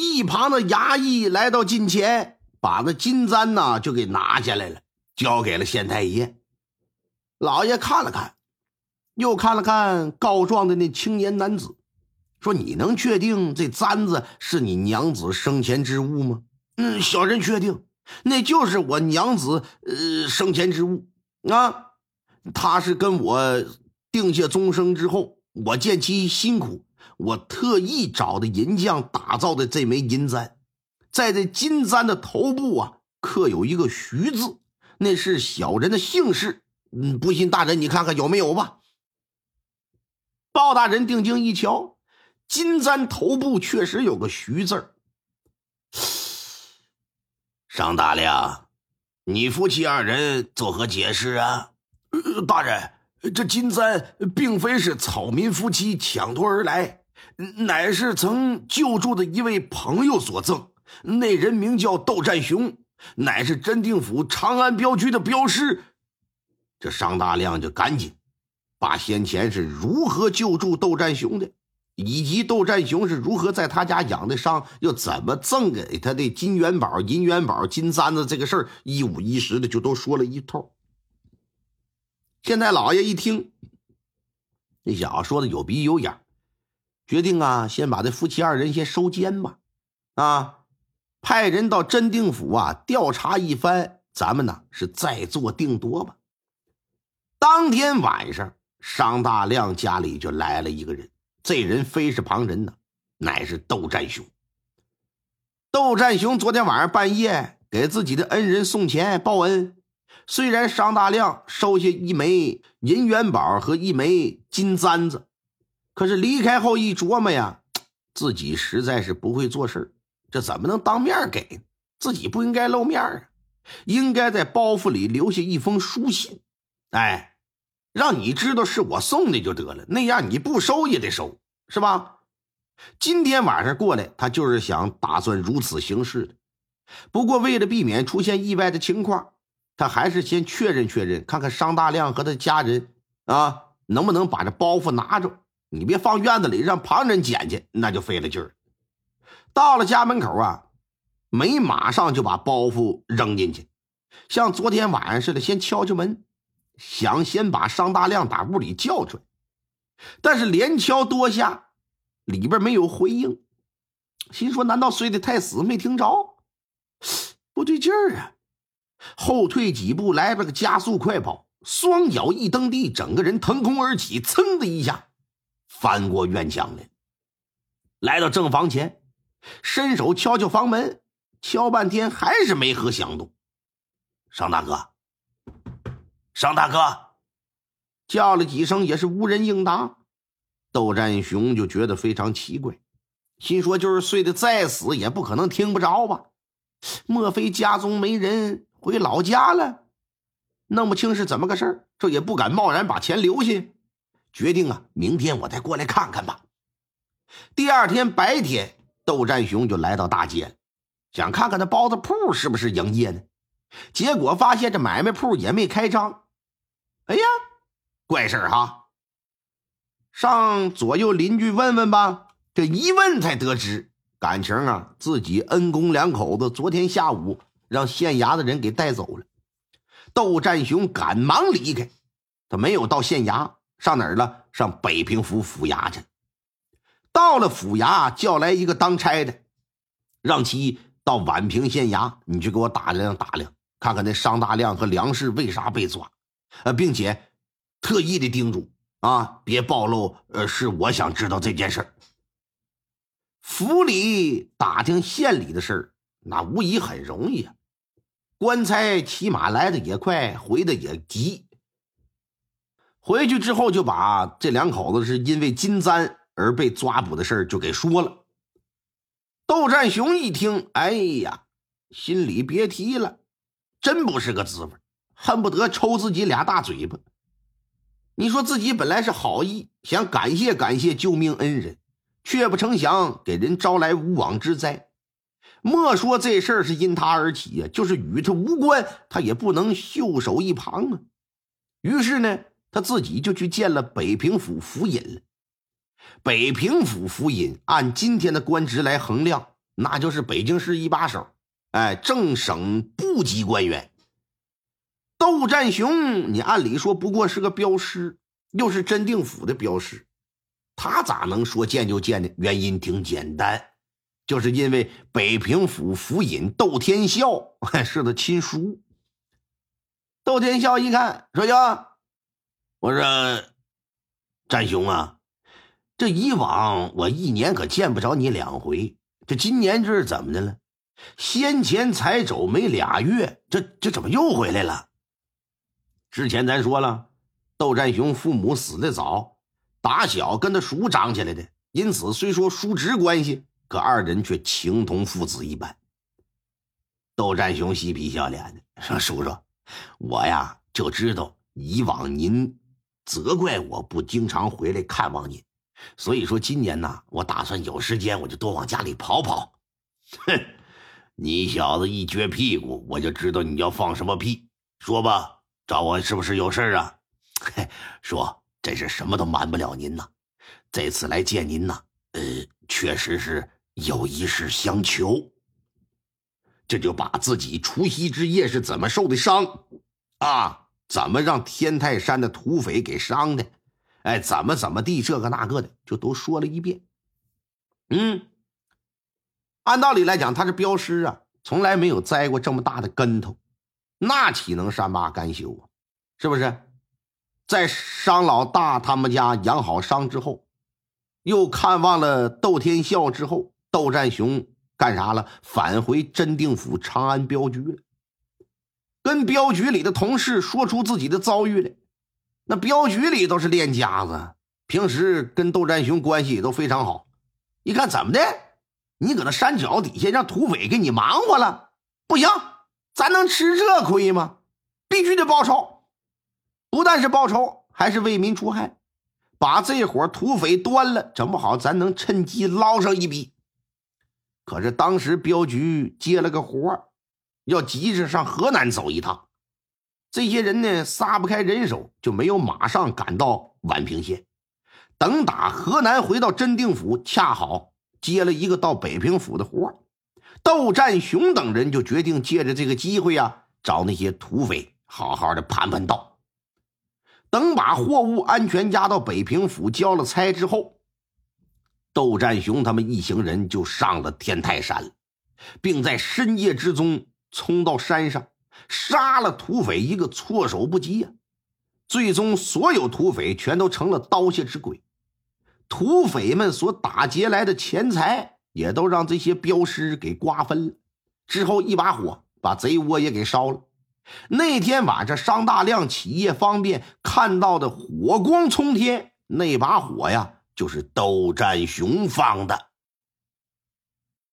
一旁的衙役来到近前，把那金簪呢就给拿下来了，交给了县太爷。老爷看了看，又看了看告状的那青年男子，说：“你能确定这簪子是你娘子生前之物吗？”“嗯，小人确定，那就是我娘子呃生前之物啊。她是跟我定下终生之后，我见其辛苦，我特意找的银匠打造的这枚银簪，在这金簪的头部啊刻有一个徐字，那是小人的姓氏。”嗯，不信大人，你看看有没有吧？包大人定睛一瞧，金簪头部确实有个徐字儿。商大亮，你夫妻二人作何解释啊？呃大人，这金簪并非是草民夫妻抢夺而来，乃是曾救助的一位朋友所赠。那人名叫窦占雄，乃是真定府长安镖局的镖师。这商大亮就赶紧把先前是如何救助窦占雄的，以及窦占雄是如何在他家养的伤，又怎么赠给他的金元宝、银元宝、金簪子这个事儿，一五一十的就都说了一通。现在老爷一听，那小子说的有鼻有眼，决定啊，先把这夫妻二人先收监吧，啊，派人到真定府啊调查一番，咱们呢是再做定夺吧。当天晚上，商大亮家里就来了一个人。这人非是旁人呢，乃是窦占雄。窦占雄昨天晚上半夜给自己的恩人送钱报恩。虽然商大亮收下一枚银元宝和一枚金簪子，可是离开后一琢磨呀，自己实在是不会做事这怎么能当面给？自己不应该露面啊，应该在包袱里留下一封书信。哎。让你知道是我送的就得了，那样你不收也得收，是吧？今天晚上过来，他就是想打算如此行事的。不过为了避免出现意外的情况，他还是先确认确认，看看商大亮和他家人啊能不能把这包袱拿着。你别放院子里让旁人捡去，那就费了劲儿。到了家门口啊，没马上就把包袱扔进去，像昨天晚上似的，先敲敲门。想先把商大亮打屋里叫出来，但是连敲多下，里边没有回应，心说：难道睡得太死没听着？不对劲儿啊！后退几步，来了个加速快跑，双脚一蹬地，整个人腾空而起，噌的一下翻过院墙来，来到正房前，伸手敲敲房门，敲半天还是没何响动。商大哥。商大哥叫了几声，也是无人应答。窦占雄就觉得非常奇怪，心说：就是睡得再死，也不可能听不着吧？莫非家中没人回老家了？弄不清是怎么个事儿，这也不敢贸然把钱留下，决定啊，明天我再过来看看吧。第二天白天，窦占雄就来到大街，想看看那包子铺是不是营业呢？结果发现这买卖铺也没开张。哎呀，怪事儿哈！上左右邻居问问吧。这一问才得知，感情啊，自己恩公两口子昨天下午让县衙的人给带走了。窦占雄赶忙离开，他没有到县衙，上哪儿了？上北平府府衙去。到了府衙，叫来一个当差的，让其到宛平县衙，你去给我打量打量，看看那商大亮和梁氏为啥被抓。呃，并且特意的叮嘱啊，别暴露。呃，是我想知道这件事府里打听县里的事儿，那无疑很容易啊。官差骑马来的也快，回的也急。回去之后，就把这两口子是因为金簪而被抓捕的事儿就给说了。窦占雄一听，哎呀，心里别提了，真不是个滋味。恨不得抽自己俩大嘴巴。你说自己本来是好意，想感谢感谢救命恩人，却不成想给人招来无妄之灾。莫说这事儿是因他而起呀，就是与他无关，他也不能袖手一旁啊。于是呢，他自己就去见了北平府府尹了。北平府府尹按今天的官职来衡量，那就是北京市一把手，哎，正省部级官员。窦占雄，你按理说不过是个镖师，又是真定府的镖师，他咋能说见就见呢？原因挺简单，就是因为北平府府尹窦天笑 是他亲叔。窦天笑一看，说：“呀，我说战雄啊，这以往我一年可见不着你两回，这今年这是怎么的了？先前才走没俩月，这这怎么又回来了？”之前咱说了，窦战雄父母死的早，打小跟他叔长起来的，因此虽说叔侄关系，可二人却情同父子一般。窦战雄嬉皮笑脸的说：“叔叔，我呀就知道以往您责怪我不经常回来看望您，所以说今年呢，我打算有时间我就多往家里跑跑。哼，你小子一撅屁股，我就知道你要放什么屁，说吧。”找我是不是有事啊？嘿 说真是什么都瞒不了您呐。这次来见您呐，呃，确实是有一事相求。这就把自己除夕之夜是怎么受的伤，啊，怎么让天泰山的土匪给伤的，哎，怎么怎么地，这个那个的，就都说了一遍。嗯，按道理来讲，他是镖师啊，从来没有栽过这么大的跟头。那岂能善罢甘休啊？是不是？在商老大他们家养好伤之后，又看望了窦天笑之后，窦占雄干啥了？返回真定府长安镖局了，跟镖局里的同事说出自己的遭遇来。那镖局里都是练家子，平时跟窦占雄关系也都非常好。一看怎么的？你搁那山脚底下让土匪给你忙活了？不行。咱能吃这亏吗？必须得报仇！不但是报仇，还是为民除害，把这伙土匪端了，整不好咱能趁机捞上一笔。可是当时镖局接了个活要急着上河南走一趟，这些人呢撒不开人手，就没有马上赶到宛平县。等打河南回到真定府，恰好接了一个到北平府的活窦占雄等人就决定借着这个机会呀，找那些土匪好好的盘盘道。等把货物安全押到北平府交了差之后，窦占雄他们一行人就上了天泰山，并在深夜之中冲到山上，杀了土匪一个措手不及呀！最终，所有土匪全都成了刀下之鬼，土匪们所打劫来的钱财。也都让这些镖师给瓜分了，之后一把火把贼窝也给烧了。那天晚上，商大亮起夜方便看到的火光冲天，那把火呀，就是窦占雄放的。